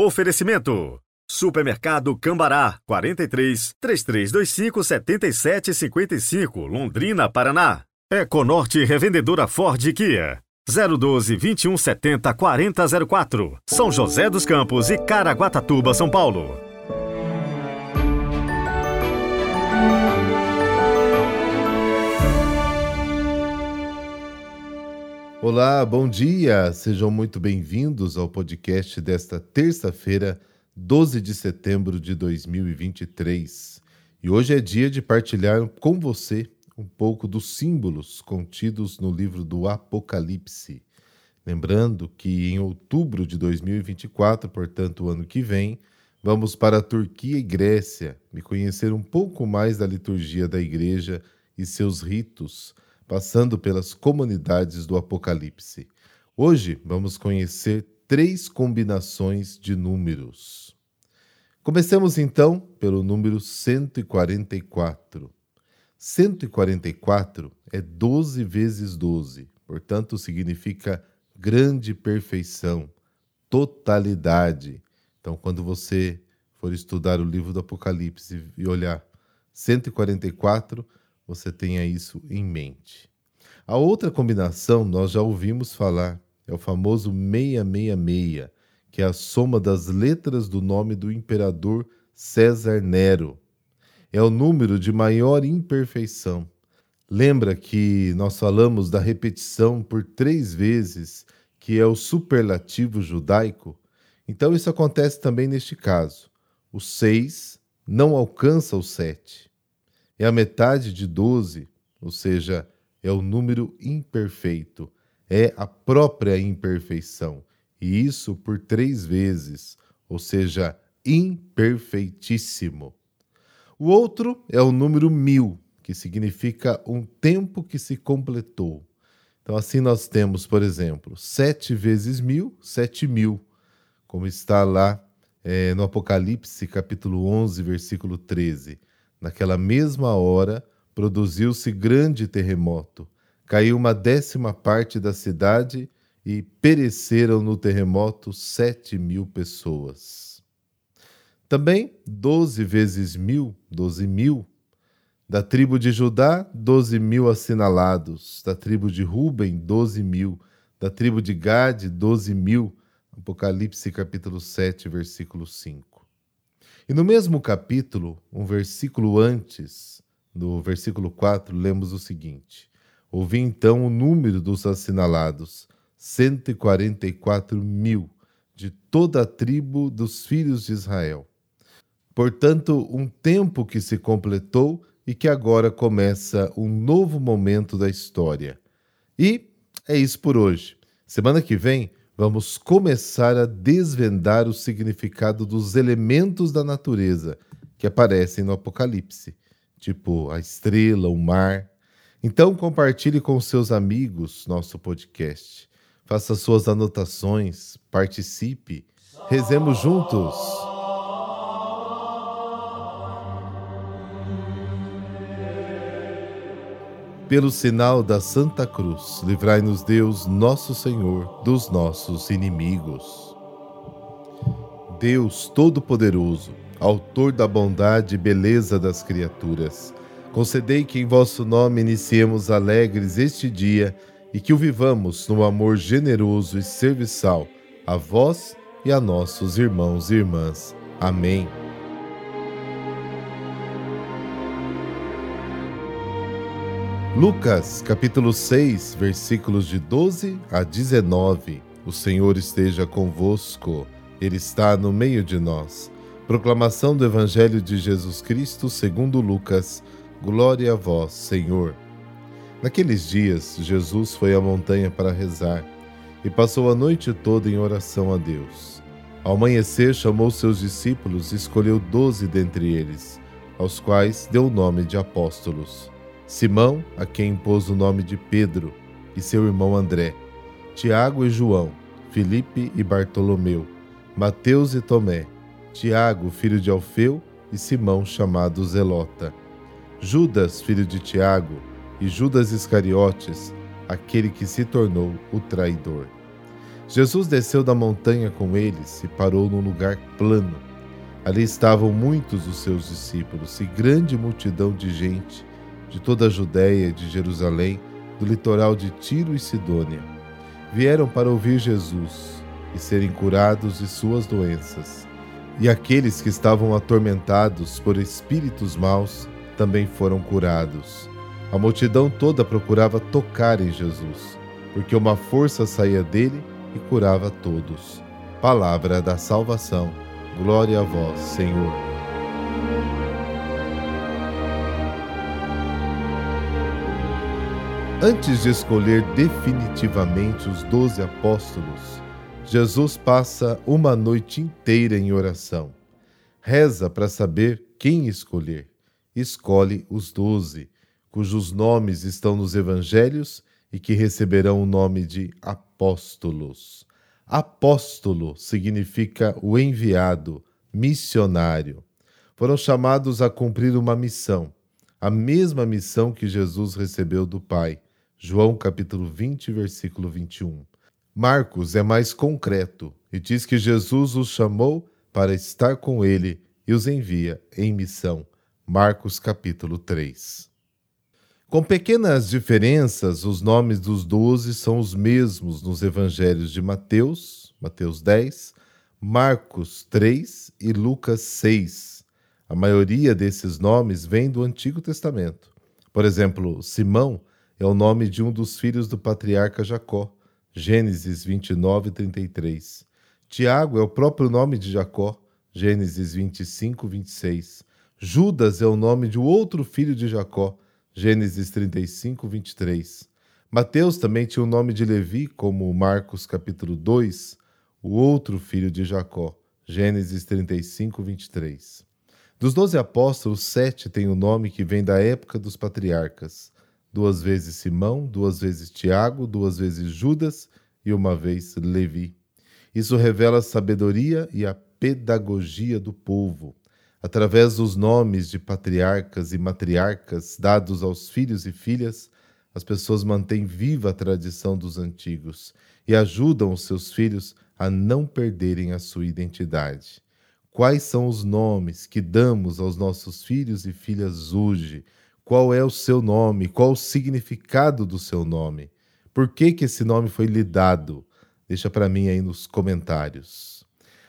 Oferecimento. Supermercado Cambará, 43 3325 7755, Londrina, Paraná. Econorte Revendedora Ford Kia. 012 2170 4004, São José dos Campos e Caraguatatuba, São Paulo. Olá, bom dia! Sejam muito bem-vindos ao podcast desta terça-feira, 12 de setembro de 2023. E hoje é dia de partilhar com você um pouco dos símbolos contidos no livro do Apocalipse. Lembrando que em outubro de 2024, portanto, o ano que vem, vamos para a Turquia e Grécia me conhecer um pouco mais da liturgia da igreja e seus ritos passando pelas comunidades do Apocalipse. Hoje vamos conhecer três combinações de números. Comecemos então pelo número 144. 144 é 12 vezes 12, portanto, significa grande perfeição, totalidade. Então, quando você for estudar o livro do Apocalipse e olhar 144, você tenha isso em mente. A outra combinação nós já ouvimos falar, é o famoso 666, que é a soma das letras do nome do imperador César Nero. É o número de maior imperfeição. Lembra que nós falamos da repetição por três vezes, que é o superlativo judaico? Então isso acontece também neste caso. O 6 não alcança o 7 é a metade de 12, ou seja, é o número imperfeito, é a própria imperfeição, e isso por três vezes, ou seja, imperfeitíssimo. O outro é o número mil, que significa um tempo que se completou. Então, assim nós temos, por exemplo, sete vezes mil, sete mil, como está lá é, no Apocalipse, capítulo 11, versículo 13. Naquela mesma hora, produziu-se grande terremoto. Caiu uma décima parte da cidade e pereceram no terremoto sete mil pessoas. Também doze vezes mil, doze mil. Da tribo de Judá, doze mil assinalados. Da tribo de Ruben, doze mil. Da tribo de Gade, doze mil. Apocalipse capítulo 7, versículo 5. E no mesmo capítulo, um versículo antes, no versículo 4, lemos o seguinte: Ouvi então o número dos assinalados, 144 mil, de toda a tribo dos filhos de Israel. Portanto, um tempo que se completou e que agora começa um novo momento da história. E é isso por hoje. Semana que vem vamos começar a desvendar o significado dos elementos da natureza que aparecem no Apocalipse, tipo a estrela, o mar. Então compartilhe com seus amigos nosso podcast. Faça suas anotações, participe, rezemos juntos. Pelo sinal da Santa Cruz, livrai-nos Deus, nosso Senhor, dos nossos inimigos. Deus Todo-Poderoso, Autor da bondade e beleza das criaturas, concedei que em vosso nome iniciemos alegres este dia e que o vivamos no amor generoso e serviçal a vós e a nossos irmãos e irmãs. Amém. Lucas, capítulo 6, versículos de 12 a 19. O Senhor esteja convosco, Ele está no meio de nós. Proclamação do Evangelho de Jesus Cristo segundo Lucas. Glória a vós, Senhor. Naqueles dias, Jesus foi à montanha para rezar e passou a noite toda em oração a Deus. Ao amanhecer, chamou seus discípulos e escolheu doze dentre eles, aos quais deu o nome de apóstolos Simão, a quem impôs o nome de Pedro, e seu irmão André, Tiago e João, Filipe e Bartolomeu, Mateus e Tomé, Tiago, filho de Alfeu, e Simão, chamado Zelota, Judas, filho de Tiago, e Judas Iscariotes, aquele que se tornou o traidor. Jesus desceu da montanha com eles e parou num lugar plano. Ali estavam muitos dos seus discípulos e grande multidão de gente de toda a Judéia de Jerusalém, do litoral de Tiro e Sidônia. Vieram para ouvir Jesus e serem curados de suas doenças. E aqueles que estavam atormentados por espíritos maus também foram curados. A multidão toda procurava tocar em Jesus, porque uma força saía dele e curava todos. Palavra da salvação. Glória a vós, Senhor. Antes de escolher definitivamente os doze apóstolos, Jesus passa uma noite inteira em oração. Reza para saber quem escolher. Escolhe os doze, cujos nomes estão nos evangelhos e que receberão o nome de apóstolos. Apóstolo significa o enviado, missionário. Foram chamados a cumprir uma missão, a mesma missão que Jesus recebeu do Pai. João capítulo 20, versículo 21. Marcos é mais concreto e diz que Jesus os chamou para estar com ele e os envia em missão. Marcos capítulo 3. Com pequenas diferenças, os nomes dos doze são os mesmos nos evangelhos de Mateus, Mateus 10, Marcos 3 e Lucas 6. A maioria desses nomes vem do Antigo Testamento. Por exemplo, Simão é o nome de um dos filhos do patriarca Jacó, Gênesis 29 e 33. Tiago é o próprio nome de Jacó, Gênesis 25 e 26. Judas é o nome de outro filho de Jacó, Gênesis 35, 23. Mateus também tinha o nome de Levi, como Marcos capítulo 2, o outro filho de Jacó, Gênesis 35, 23. Dos doze apóstolos, sete têm o nome que vem da época dos patriarcas. Duas vezes Simão, duas vezes Tiago, duas vezes Judas e uma vez Levi. Isso revela a sabedoria e a pedagogia do povo através dos nomes de patriarcas e matriarcas dados aos filhos e filhas, as pessoas mantêm viva a tradição dos antigos e ajudam os seus filhos a não perderem a sua identidade. Quais são os nomes que damos aos nossos filhos e filhas hoje? Qual é o seu nome? Qual o significado do seu nome? Por que, que esse nome foi lhe dado? Deixa para mim aí nos comentários.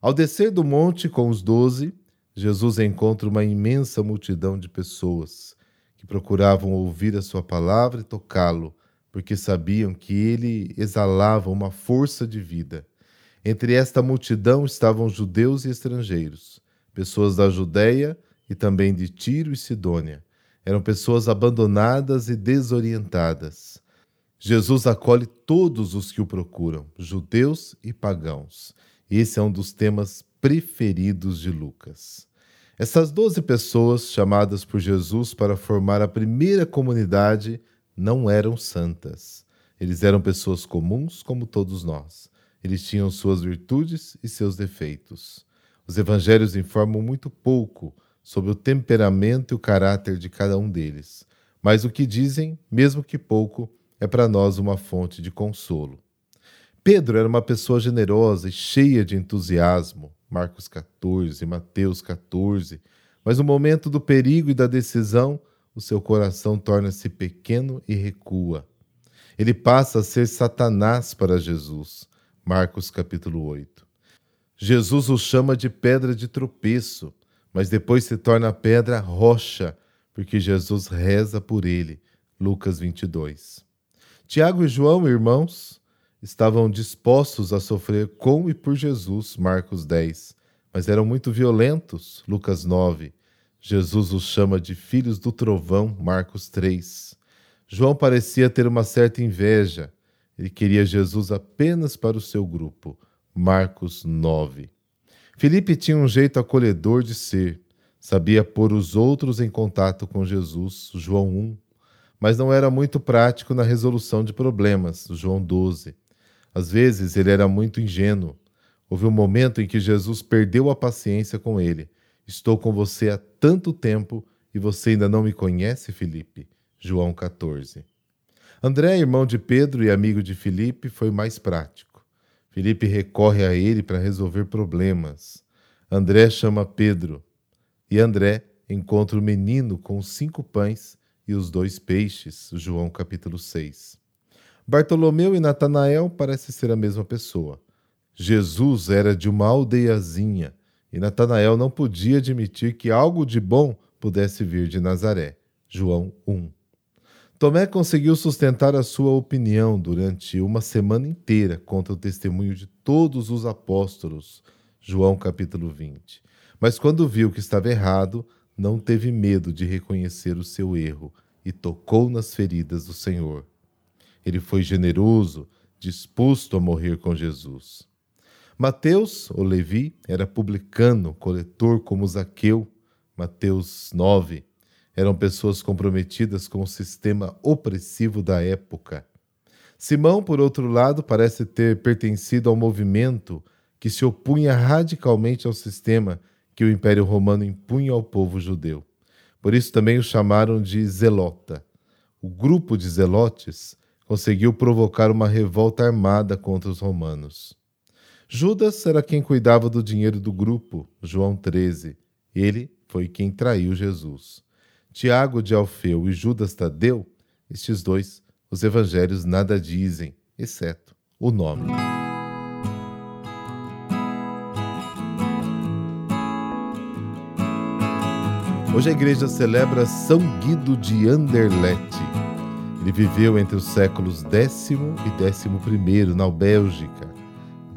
Ao descer do monte com os doze, Jesus encontra uma imensa multidão de pessoas que procuravam ouvir a sua palavra e tocá-lo, porque sabiam que ele exalava uma força de vida. Entre esta multidão estavam judeus e estrangeiros, pessoas da Judéia e também de Tiro e Sidônia. Eram pessoas abandonadas e desorientadas. Jesus acolhe todos os que o procuram, judeus e pagãos. Esse é um dos temas preferidos de Lucas. Essas doze pessoas chamadas por Jesus para formar a primeira comunidade não eram santas. Eles eram pessoas comuns como todos nós. Eles tinham suas virtudes e seus defeitos. Os evangelhos informam muito pouco sobre o temperamento e o caráter de cada um deles, mas o que dizem, mesmo que pouco, é para nós uma fonte de consolo. Pedro era uma pessoa generosa e cheia de entusiasmo. Marcos 14, Mateus 14. Mas no momento do perigo e da decisão, o seu coração torna-se pequeno e recua. Ele passa a ser Satanás para Jesus. Marcos capítulo 8. Jesus o chama de pedra de tropeço, mas depois se torna pedra rocha, porque Jesus reza por ele. Lucas 22. Tiago e João, irmãos, estavam dispostos a sofrer com e por Jesus, Marcos 10, mas eram muito violentos, Lucas 9. Jesus os chama de filhos do trovão, Marcos 3. João parecia ter uma certa inveja. Ele queria Jesus apenas para o seu grupo, Marcos 9. Felipe tinha um jeito acolhedor de ser, sabia pôr os outros em contato com Jesus, João 1, mas não era muito prático na resolução de problemas, João 12. Às vezes ele era muito ingênuo. Houve um momento em que Jesus perdeu a paciência com ele. Estou com você há tanto tempo e você ainda não me conhece, Felipe? João 14. André, irmão de Pedro e amigo de Filipe, foi mais prático. Felipe recorre a ele para resolver problemas. André chama Pedro. E André encontra o menino com cinco pães e os dois peixes. João capítulo 6. Bartolomeu e Natanael parecem ser a mesma pessoa. Jesus era de uma aldeiazinha e Natanael não podia admitir que algo de bom pudesse vir de Nazaré. João 1. Tomé conseguiu sustentar a sua opinião durante uma semana inteira contra o testemunho de todos os apóstolos. João capítulo 20. Mas quando viu que estava errado, não teve medo de reconhecer o seu erro e tocou nas feridas do Senhor. Ele foi generoso, disposto a morrer com Jesus. Mateus, ou Levi, era publicano, coletor como Zaqueu. Mateus 9. Eram pessoas comprometidas com o sistema opressivo da época. Simão, por outro lado, parece ter pertencido ao movimento que se opunha radicalmente ao sistema que o Império Romano impunha ao povo judeu. Por isso também o chamaram de Zelota. O grupo de Zelotes conseguiu provocar uma revolta armada contra os romanos. Judas era quem cuidava do dinheiro do grupo, João 13. Ele foi quem traiu Jesus. Tiago de Alfeu e Judas Tadeu, estes dois, os evangelhos nada dizem, exceto o nome. Hoje a igreja celebra São Guido de Anderlecht. Ele viveu entre os séculos X e XI na Bélgica.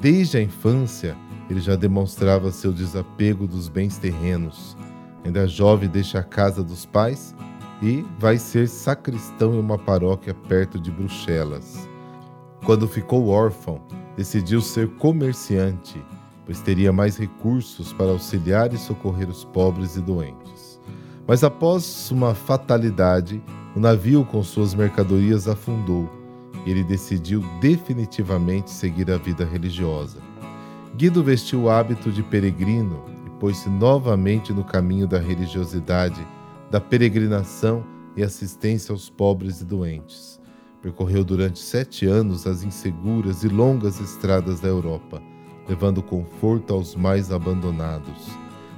Desde a infância, ele já demonstrava seu desapego dos bens terrenos. Ainda jovem, deixa a casa dos pais e vai ser sacristão em uma paróquia perto de Bruxelas. Quando ficou órfão, decidiu ser comerciante, pois teria mais recursos para auxiliar e socorrer os pobres e doentes. Mas após uma fatalidade, o navio com suas mercadorias afundou ele decidiu definitivamente seguir a vida religiosa. Guido vestiu o hábito de peregrino e pôs-se novamente no caminho da religiosidade, da peregrinação e assistência aos pobres e doentes. Percorreu durante sete anos as inseguras e longas estradas da Europa, levando conforto aos mais abandonados.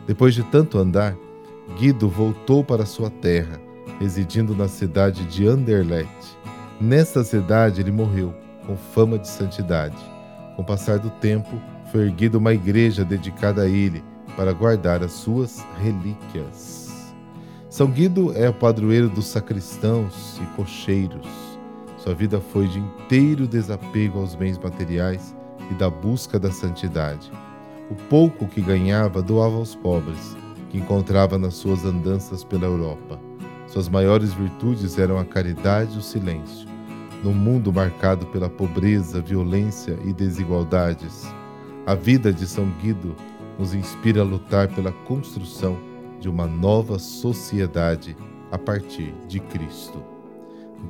Depois de tanto andar, Guido voltou para sua terra, residindo na cidade de Anderlecht Nesta cidade ele morreu, com fama de santidade. Com o passar do tempo, foi erguida uma igreja dedicada a ele, para guardar as suas relíquias. São Guido é o padroeiro dos sacristãos e cocheiros. Sua vida foi de inteiro desapego aos bens materiais e da busca da santidade. O pouco que ganhava doava aos pobres, que encontrava nas suas andanças pela Europa. Suas maiores virtudes eram a caridade e o silêncio num mundo marcado pela pobreza, violência e desigualdades. A vida de São Guido nos inspira a lutar pela construção de uma nova sociedade a partir de Cristo.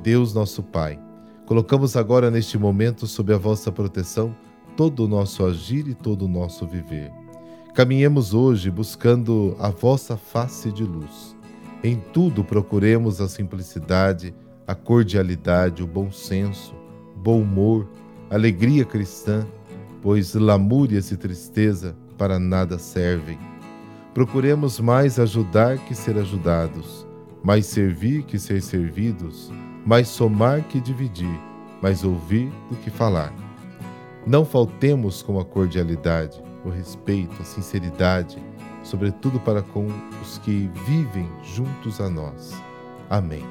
Deus nosso Pai, colocamos agora neste momento sob a vossa proteção todo o nosso agir e todo o nosso viver. Caminhemos hoje buscando a vossa face de luz. Em tudo procuremos a simplicidade, a cordialidade, o bom senso, bom humor, alegria cristã, pois lamúrias e tristeza para nada servem. Procuremos mais ajudar que ser ajudados, mais servir que ser servidos, mais somar que dividir, mais ouvir do que falar. Não faltemos com a cordialidade, o respeito, a sinceridade, sobretudo para com os que vivem juntos a nós. Amém.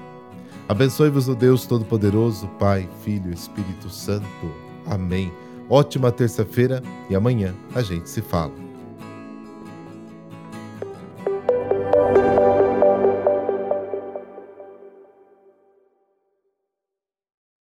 Abençoe-vos o Deus Todo-Poderoso, Pai, Filho Espírito Santo. Amém. Ótima terça-feira e amanhã a gente se fala.